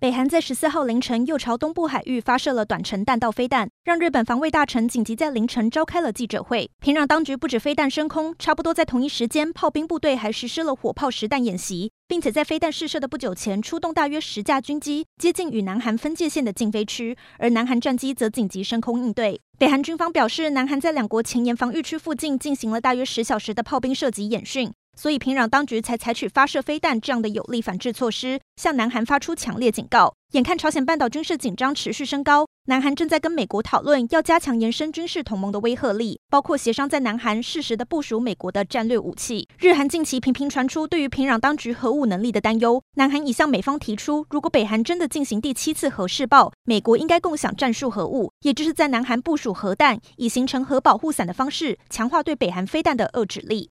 北韩在十四号凌晨又朝东部海域发射了短程弹道飞弹，让日本防卫大臣紧急在凌晨召开了记者会。平壤当局不止飞弹升空，差不多在同一时间，炮兵部队还实施了火炮实弹演习，并且在飞弹试射的不久前，出动大约十架军机接近与南韩分界线的禁飞区，而南韩战机则紧急升空应对。北韩军方表示，南韩在两国前沿防御区附近进行了大约十小时的炮兵射击演训。所以平壤当局才采取发射飞弹这样的有力反制措施，向南韩发出强烈警告。眼看朝鲜半岛军事紧张持续升高，南韩正在跟美国讨论要加强延伸军事同盟的威慑力，包括协商在南韩适时的部署美国的战略武器。日韩近期频频传出对于平壤当局核武能力的担忧，南韩已向美方提出，如果北韩真的进行第七次核试爆，美国应该共享战术核武，也就是在南韩部署核弹，以形成核保护伞的方式，强化对北韩飞弹的遏制力。